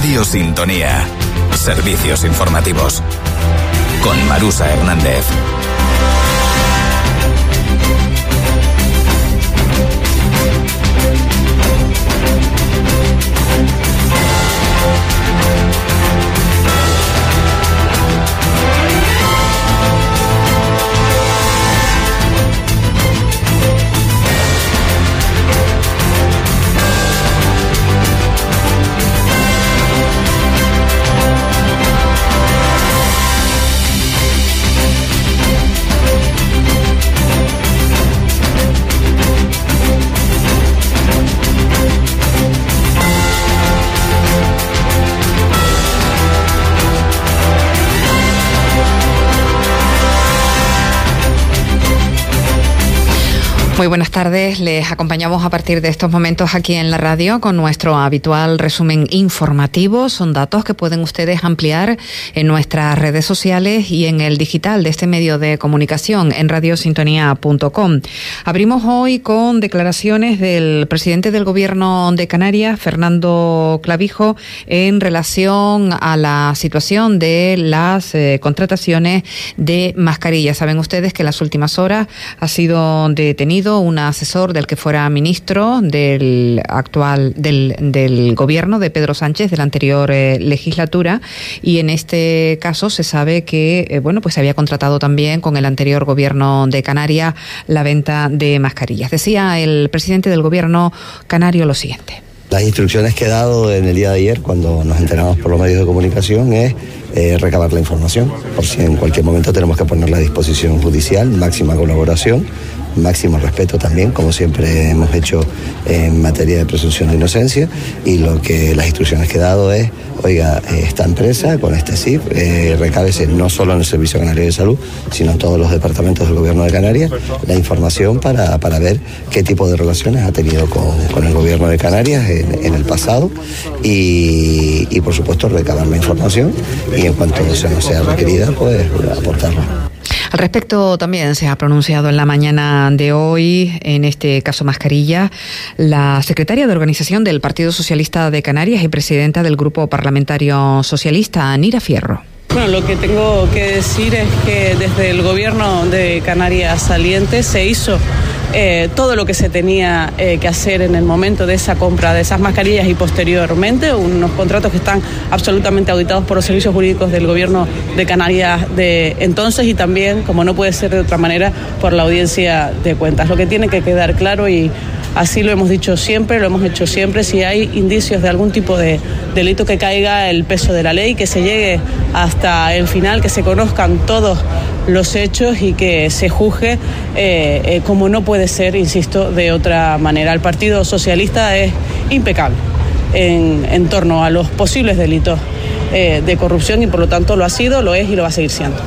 Radio Sintonía. Servicios informativos. Con Marusa Hernández. Muy buenas tardes, les acompañamos a partir de estos momentos aquí en la radio con nuestro habitual resumen informativo. Son datos que pueden ustedes ampliar en nuestras redes sociales y en el digital de este medio de comunicación en radiosintonía.com. Abrimos hoy con declaraciones del presidente del gobierno de Canarias, Fernando Clavijo, en relación a la situación de las eh, contrataciones de mascarillas. Saben ustedes que en las últimas horas ha sido detenido un asesor del que fuera ministro del actual del, del gobierno de Pedro Sánchez de la anterior eh, legislatura y en este caso se sabe que eh, bueno pues se había contratado también con el anterior gobierno de Canarias la venta de mascarillas. Decía el presidente del gobierno canario lo siguiente. Las instrucciones que he dado en el día de ayer, cuando nos enteramos por los medios de comunicación, es eh, recabar la información, por si en cualquier momento tenemos que ponerla a disposición judicial, máxima colaboración máximo respeto también, como siempre hemos hecho en materia de presunción de inocencia, y lo que las instrucciones que he dado es, oiga, esta empresa con este CIF, eh, recábese no solo en el Servicio Canario de Salud, sino en todos los departamentos del Gobierno de Canarias, la información para, para ver qué tipo de relaciones ha tenido con, con el Gobierno de Canarias en, el pasado y, por supuesto, recabar la información y en cuanto eso no sea requerida, pues aportarla. Al respecto, también se ha pronunciado en la mañana de hoy, en este caso mascarilla, la secretaria de organización del Partido Socialista de Canarias y presidenta del Grupo Parlamentario Socialista, Anira Fierro. Bueno, lo que tengo que decir es que desde el gobierno de Canarias saliente se hizo eh, todo lo que se tenía eh, que hacer en el momento de esa compra de esas mascarillas y posteriormente, unos contratos que están absolutamente auditados por los servicios jurídicos del gobierno de Canarias de entonces y también, como no puede ser de otra manera, por la audiencia de cuentas. Lo que tiene que quedar claro y Así lo hemos dicho siempre, lo hemos hecho siempre. Si hay indicios de algún tipo de delito que caiga el peso de la ley, que se llegue hasta el final, que se conozcan todos los hechos y que se juzgue eh, como no puede ser, insisto, de otra manera. El Partido Socialista es impecable en, en torno a los posibles delitos eh, de corrupción y por lo tanto lo ha sido, lo es y lo va a seguir siendo.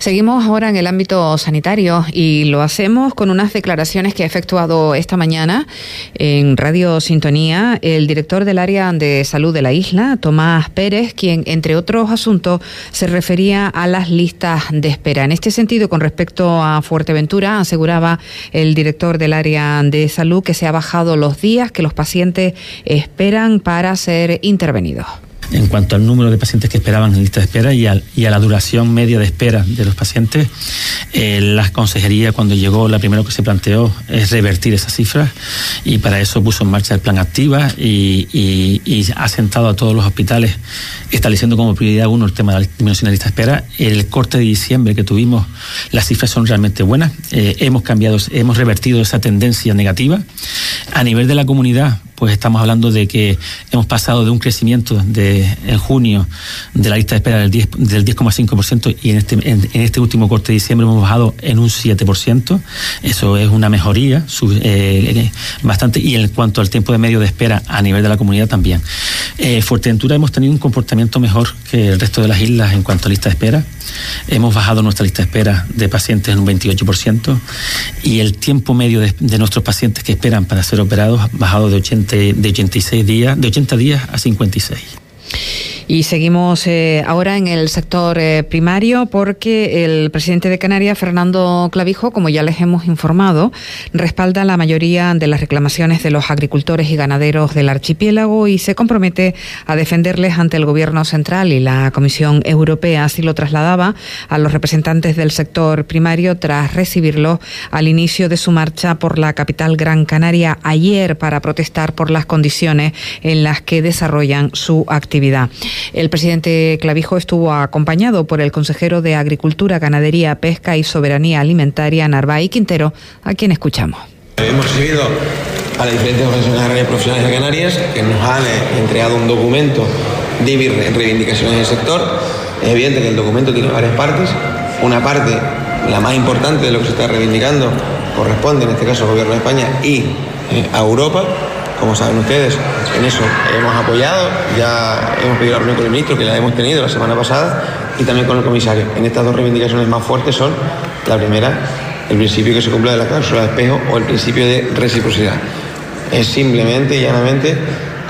Seguimos ahora en el ámbito sanitario y lo hacemos con unas declaraciones que ha efectuado esta mañana en Radio Sintonía el director del área de salud de la isla, Tomás Pérez, quien, entre otros asuntos, se refería a las listas de espera. En este sentido, con respecto a Fuerteventura, aseguraba el director del área de salud que se ha bajado los días que los pacientes esperan para ser intervenidos en cuanto al número de pacientes que esperaban en lista de espera y, a la duración media de espera de los pacientes. Eh, la consejería, cuando llegó, la primera que se planteó es revertir esas cifras y para eso puso en marcha el plan Activa y, ha sentado a todos los hospitales estableciendo como prioridad uno el tema de la disminución de lista de espera. El corte de diciembre que tuvimos, las cifras son realmente buenas. Eh, hemos cambiado, hemos revertido esa tendencia negativa. A nivel de la comunidad, pues estamos hablando de que hemos pasado de un crecimiento de, en junio de la lista de espera del 10,5% del y en este, en, este último corte de diciembre hemos bajado en un 7%. Eso es una mejoría eh, bastante. Y en cuanto al tiempo de medio de espera a nivel de la comunidad también. Eh, Fuerteventura hemos tenido un comportamiento mejor que el resto de las islas en cuanto a lista de espera. Hemos bajado nuestra lista de espera de pacientes en un 28% y el tiempo medio de nuestros pacientes que esperan para ser operados ha bajado de 80 de 86 días, de 80 días a 56. Y seguimos eh, ahora en el sector eh, primario porque el presidente de Canarias, Fernando Clavijo, como ya les hemos informado, respalda la mayoría de las reclamaciones de los agricultores y ganaderos del archipiélago y se compromete a defenderles ante el Gobierno central y la Comisión Europea. Así lo trasladaba a los representantes del sector primario tras recibirlo al inicio de su marcha por la capital Gran Canaria ayer para protestar por las condiciones en las que desarrollan su actividad. El presidente Clavijo estuvo acompañado por el consejero de Agricultura, Ganadería, Pesca y Soberanía Alimentaria, Narváez Quintero, a quien escuchamos. Hemos recibido a las diferentes organizaciones profesionales de Canarias que nos han eh, entregado un documento de reivindicaciones del sector. Es evidente que el documento tiene varias partes. Una parte, la más importante de lo que se está reivindicando, corresponde en este caso al Gobierno de España y eh, a Europa como saben ustedes, en eso hemos apoyado, ya hemos pedido la reunión con el ministro, que la hemos tenido la semana pasada, y también con el comisario. En estas dos reivindicaciones más fuertes son, la primera, el principio que se cumpla de la cláusula de espejo o el principio de reciprocidad. Es simplemente y llanamente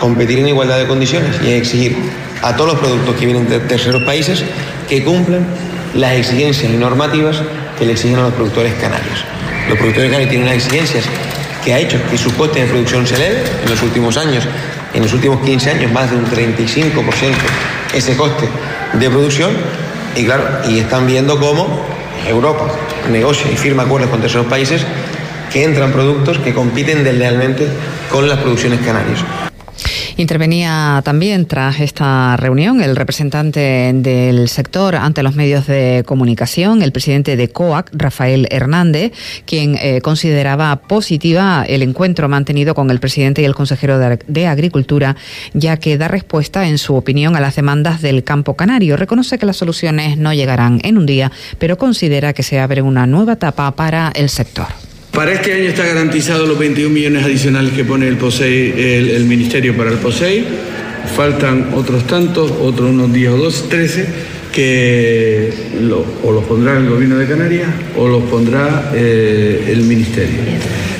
competir en igualdad de condiciones y exigir a todos los productos que vienen de terceros países que cumplan las exigencias y normativas que le exigen a los productores canarios. Los productores canarios tienen unas exigencias que ha hecho que su coste de producción se eleve en los últimos años, en los últimos 15 años, más de un 35% ese coste de producción. Y claro, y están viendo cómo Europa negocia y firma acuerdos con terceros países que entran productos que compiten deslealmente con las producciones canarias. Intervenía también tras esta reunión el representante del sector ante los medios de comunicación, el presidente de COAC, Rafael Hernández, quien eh, consideraba positiva el encuentro mantenido con el presidente y el consejero de, Agricultura, ya que da respuesta, en su opinión, a las demandas del campo canario. Reconoce que las soluciones no llegarán en un día, pero considera que se abre una nueva etapa para el sector. Para este año está garantizado los 21 millones adicionales que pone el, Ministerio para el POSEI. Faltan otros tantos, otros unos 10 o 12, 13, que o los pondrá el Gobierno de Canarias o los pondrá eh, el Ministerio.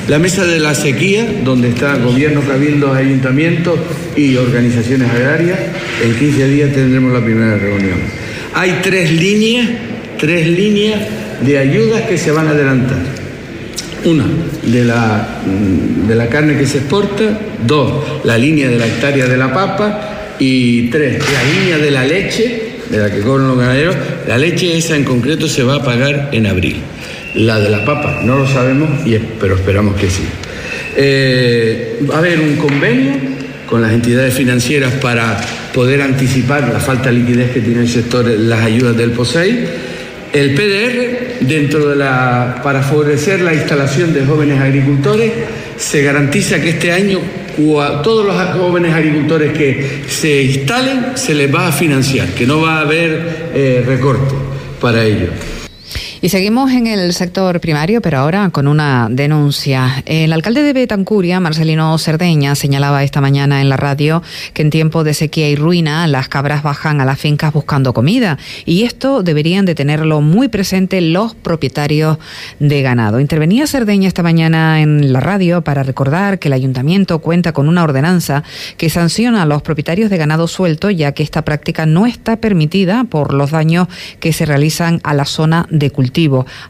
La mesa de la sequía, donde está Gobierno, Cabildos, Ayuntamientos y organizaciones agrarias, en 15 días tendremos la primera reunión. Hay tres líneas, tres líneas de ayudas que se van a adelantar. Una, de la, mm, de la carne que se exporta. Dos, la línea de la hectárea de la papa. Y tres, la línea de la leche, de la que cobran los ganaderos. La leche esa en concreto se va a pagar en abril. La de la papa no lo sabemos, pero esperamos que sí. Eh, va a haber un convenio con las entidades financieras para poder anticipar la falta de liquidez que tiene el sector, las ayudas del POSEI. El PDR dentro de la, para favorecer la instalación de jóvenes agricultores, se garantiza que este año todos los jóvenes agricultores que se instalen se les va a financiar, que no va a haber eh, recorte para ellos. Y seguimos en el sector primario, pero ahora con una denuncia. El alcalde de Betancuria, Marcelino Cerdeña, señalaba esta mañana en la radio que en tiempo de sequía y ruina las cabras bajan a las fincas buscando comida y esto deberían de tenerlo muy presente los propietarios de ganado. Intervenía Cerdeña esta mañana en la radio para recordar que el ayuntamiento cuenta con una ordenanza que sanciona a los propietarios de ganado suelto ya que esta práctica no está permitida por los daños que se realizan a la zona de cultivo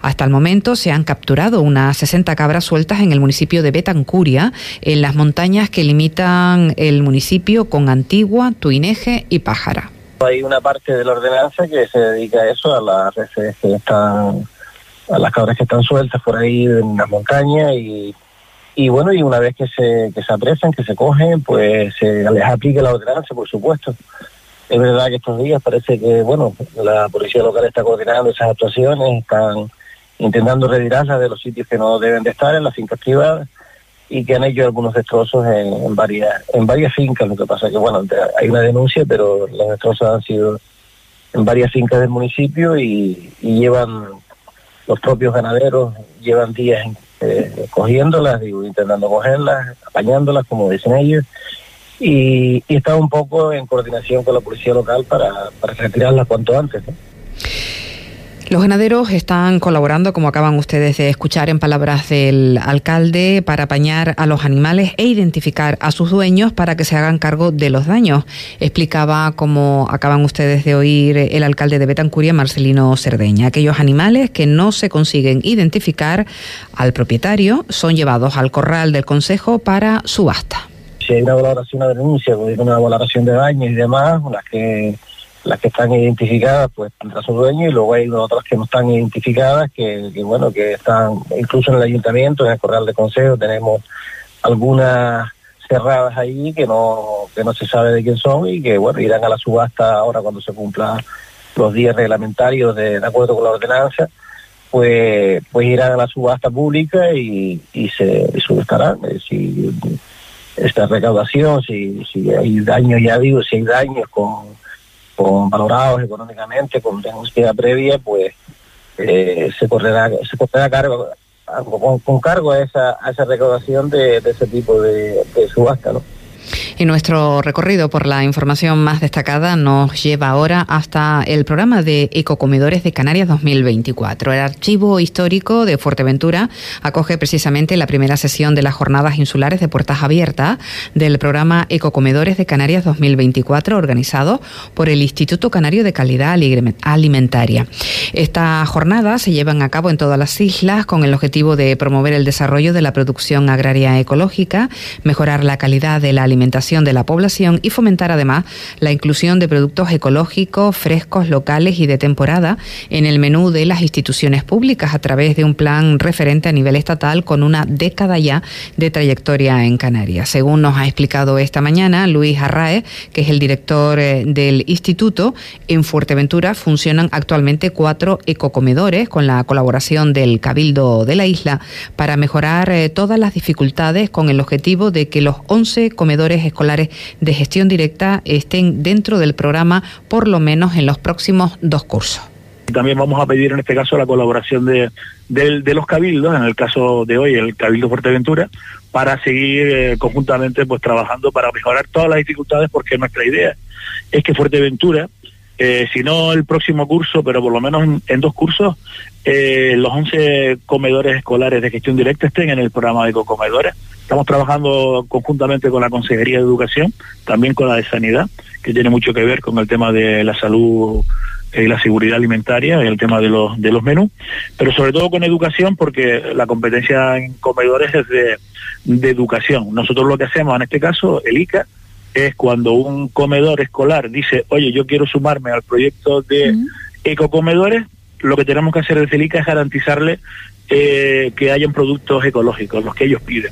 hasta el momento se han capturado unas 60 cabras sueltas en el municipio de Betancuria, en las montañas que limitan el municipio con Antigua, Tuineje y Pájara. Hay una parte de la ordenanza que se dedica a eso, a las que están, a las cabras que están sueltas por ahí en las montañas y, bueno, y una vez que se, que se apresan, que se cogen, pues se les aplica la ordenanza, por supuesto. Es verdad que estos días parece que, bueno, la policía local está coordinando esas actuaciones, están intentando retirarlas de los sitios que no deben de estar en las fincas privadas y que han hecho algunos destrozos en, varias en varias fincas. Lo que pasa es que, bueno, hay una denuncia, pero los destrozos han sido en varias fincas del municipio y, llevan los propios ganaderos llevan días eh, cogiéndolas, intentando cogerlas, apañándolas, como dicen ellos, y, está un poco en coordinación con la policía local para, para retirarla cuanto antes. Los ganaderos están colaborando, como acaban ustedes de escuchar en palabras del alcalde, para apañar a los animales e identificar a sus dueños para que se hagan cargo de los daños. Explicaba, como acaban ustedes de oír, el alcalde de Betancuria, Marcelino Cerdeña. Aquellos animales que no se consiguen identificar al propietario son llevados al corral del consejo para subasta. Si hay una valoración, de denuncia, una valoración de daños y demás, las que las que están identificadas pues tendrá su dueño y luego hay otras que no están identificadas que, bueno que están incluso en el ayuntamiento en el corral de consejo tenemos algunas cerradas ahí que no que no se sabe de quién son y que bueno irán a la subasta ahora cuando se cumplan los días reglamentarios de, acuerdo con la ordenanza pues pues irán a la subasta pública y, se y subestarán esta recaudación si si hay daños ya digo si hay daños con valorados económicamente, con denuncia previa, pues eh, se correrá se correrá cargo con, cargo a esa, a esa recaudación de, ese tipo de, de subasta, ¿no? Y nuestro recorrido por la información más destacada nos lleva ahora hasta el programa de Ecocomedores de Canarias 2024. El archivo histórico de Fuerteventura acoge precisamente la primera sesión de las jornadas insulares de puertas abiertas del programa Ecocomedores de Canarias 2024 organizado por el Instituto Canario de Calidad Alimentaria. Estas jornadas se llevan a cabo en todas las islas con el objetivo de promover el desarrollo de la producción agraria ecológica, mejorar la calidad de la alimentación de la población y fomentar además la inclusión de productos ecológicos, frescos, locales y de temporada en el menú de las instituciones públicas a través de un plan referente a nivel estatal con una década ya de trayectoria en Canarias. Según nos ha explicado esta mañana Luis Arrae, que es el director eh, del instituto, en Fuerteventura funcionan actualmente cuatro ecocomedores con la colaboración del Cabildo de la isla para mejorar eh, todas las dificultades con el objetivo de que los 11 comedores escolares de gestión directa estén dentro del programa por lo menos en los próximos dos cursos. También vamos a pedir en este caso la colaboración de, los cabildos, en el caso de hoy el Cabildo Fuerteventura, para seguir eh, conjuntamente pues trabajando para mejorar todas las dificultades porque nuestra idea es que Fuerteventura eh, si no el próximo curso, pero por lo menos en, dos cursos, eh, los 11 comedores escolares de gestión directa estén en el programa de ecocomedores. Estamos trabajando conjuntamente con la Consejería de Educación, también con la de Sanidad, que tiene mucho que ver con el tema de la salud y la seguridad alimentaria, el tema de los, de los menús, pero sobre todo con educación, porque la competencia en comedores es de, de educación. Nosotros lo que hacemos en este caso, el ICA, es cuando un comedor escolar dice, oye, yo quiero sumarme al proyecto de ecocomedores, lo que tenemos que hacer desde el ICA es garantizarle eh, que hayan productos ecológicos, los que ellos piden.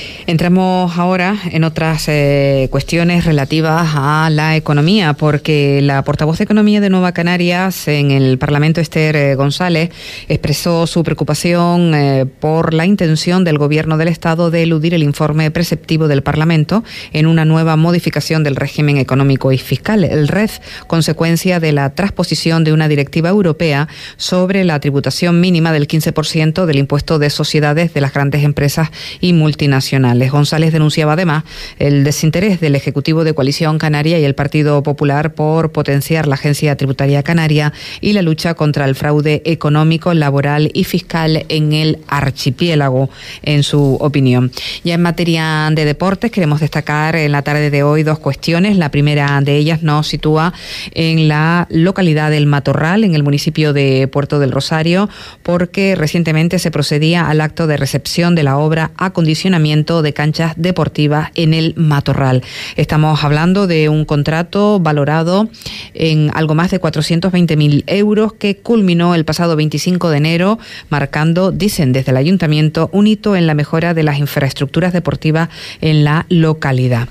Entramos ahora en otras eh, cuestiones relativas a la economía, porque la portavoz de Economía de Nueva Canarias en el Parlamento, Esther eh, González, expresó su preocupación eh, por la intención del Gobierno del Estado de eludir el informe preceptivo del Parlamento en una nueva modificación del régimen económico y fiscal, el REF, consecuencia de la transposición de una directiva europea sobre la tributación mínima del 15% del impuesto de sociedades de las grandes empresas y multinacionales. González denunciaba además el desinterés del Ejecutivo de Coalición Canaria y el Partido Popular por potenciar la Agencia Tributaria Canaria y la lucha contra el fraude económico, laboral y fiscal en el archipiélago, en su opinión. Ya en materia de deportes queremos destacar en la tarde de hoy dos cuestiones. La primera de ellas nos sitúa en la localidad del Matorral, en el municipio de Puerto del Rosario, porque recientemente se procedía al acto de recepción de la obra Acondicionamiento de canchas deportivas en el Matorral. Estamos hablando de un contrato valorado en algo más de 420.000 euros que culminó el pasado 25 de enero, marcando, dicen desde el ayuntamiento, un hito en la mejora de las infraestructuras deportivas en la localidad.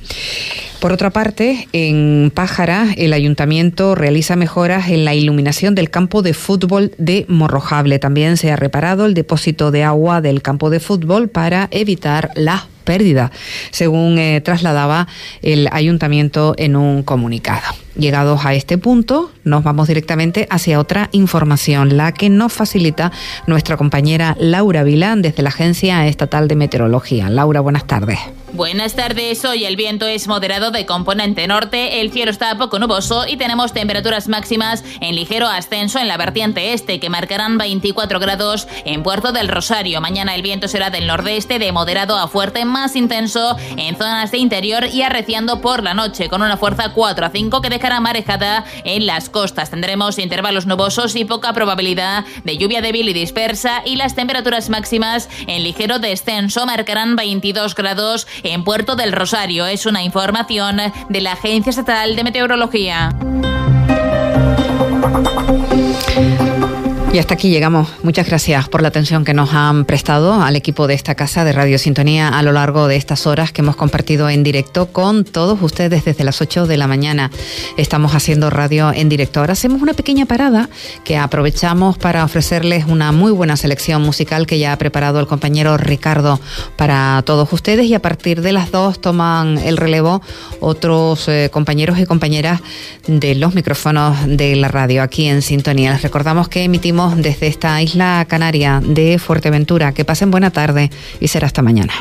Por otra parte, en Pájara, el ayuntamiento realiza mejoras en la iluminación del campo de fútbol de Morrojable. También se ha reparado el depósito de agua del campo de fútbol para evitar la pérdida, según eh, trasladaba el ayuntamiento en un comunicado. Llegados a este punto, nos vamos directamente hacia otra información, la que nos facilita nuestra compañera Laura Vilán desde la Agencia Estatal de Meteorología. Laura, buenas tardes. Buenas tardes, hoy el viento es moderado de componente norte, el cielo está poco nuboso y tenemos temperaturas máximas en ligero ascenso en la vertiente este que marcarán 24 grados en Puerto del Rosario. Mañana el viento será del nordeste de moderado a fuerte más intenso en zonas de interior y arreciando por la noche con una fuerza 4 a 5 que dejará marejada en las costas. Tendremos intervalos nubosos y poca probabilidad de lluvia débil y dispersa y las temperaturas máximas en ligero descenso marcarán 22 grados en Puerto del Rosario. Es una información de la Agencia Estatal de Meteorología. Y hasta aquí llegamos. Muchas gracias por la atención que nos han prestado al equipo de esta casa de Radio Sintonía a lo largo de estas horas que hemos compartido en directo con todos ustedes desde las 8 de la mañana. Estamos haciendo radio en directo. Ahora hacemos una pequeña parada que aprovechamos para ofrecerles una muy buena selección musical que ya ha preparado el compañero Ricardo para todos ustedes y a partir de las 2 toman el relevo otros eh, compañeros y compañeras de los micrófonos de la radio aquí en Sintonía. Les recordamos que emitimos desde esta isla canaria de Fuerteventura. Que pasen buena tarde y será hasta mañana.